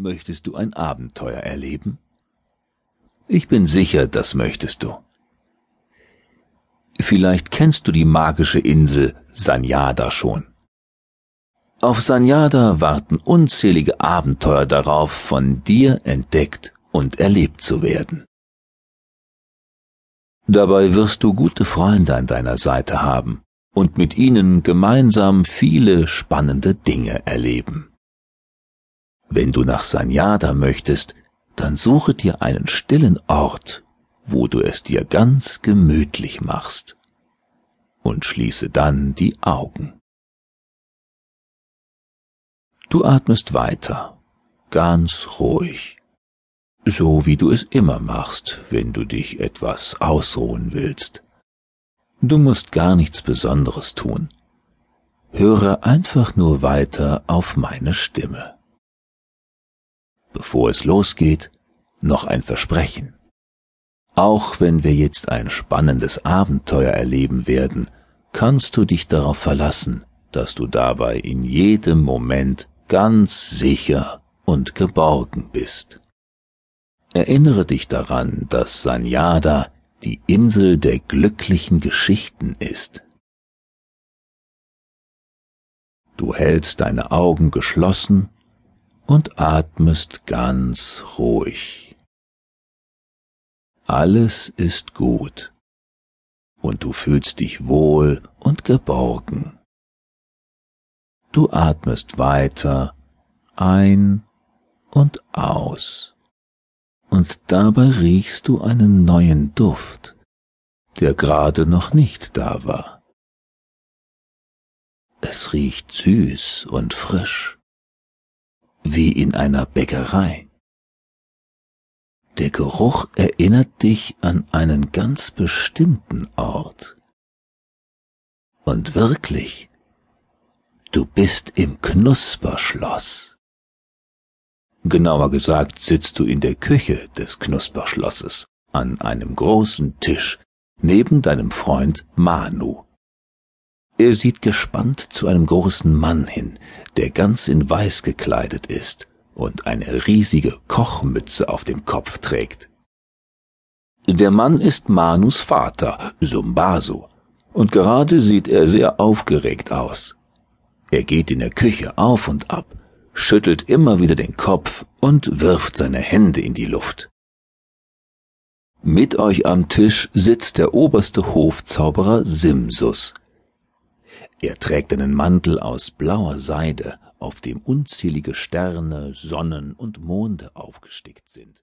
Möchtest du ein Abenteuer erleben? Ich bin sicher, das möchtest du. Vielleicht kennst du die magische Insel Sanyada schon. Auf Sanyada warten unzählige Abenteuer darauf, von dir entdeckt und erlebt zu werden. Dabei wirst du gute Freunde an deiner Seite haben und mit ihnen gemeinsam viele spannende Dinge erleben. Wenn du nach Sanyada möchtest, dann suche dir einen stillen Ort, wo du es dir ganz gemütlich machst, und schließe dann die Augen. Du atmest weiter, ganz ruhig, so wie du es immer machst, wenn du dich etwas ausruhen willst. Du musst gar nichts Besonderes tun. Höre einfach nur weiter auf meine Stimme. Bevor es losgeht, noch ein Versprechen. Auch wenn wir jetzt ein spannendes Abenteuer erleben werden, kannst du dich darauf verlassen, dass du dabei in jedem Moment ganz sicher und geborgen bist. Erinnere dich daran, dass Sanyada die Insel der glücklichen Geschichten ist. Du hältst deine Augen geschlossen und atmest ganz ruhig. Alles ist gut und du fühlst dich wohl und geborgen. Du atmest weiter ein und aus und dabei riechst du einen neuen Duft, der gerade noch nicht da war. Es riecht süß und frisch wie in einer Bäckerei. Der Geruch erinnert dich an einen ganz bestimmten Ort. Und wirklich, du bist im Knusperschloss. Genauer gesagt sitzt du in der Küche des Knusperschlosses an einem großen Tisch neben deinem Freund Manu. Er sieht gespannt zu einem großen Mann hin, der ganz in Weiß gekleidet ist und eine riesige Kochmütze auf dem Kopf trägt. Der Mann ist Manus Vater, Sumbasu, und gerade sieht er sehr aufgeregt aus. Er geht in der Küche auf und ab, schüttelt immer wieder den Kopf und wirft seine Hände in die Luft. Mit euch am Tisch sitzt der oberste Hofzauberer Simsus, er trägt einen Mantel aus blauer Seide, auf dem unzählige Sterne, Sonnen und Monde aufgestickt sind.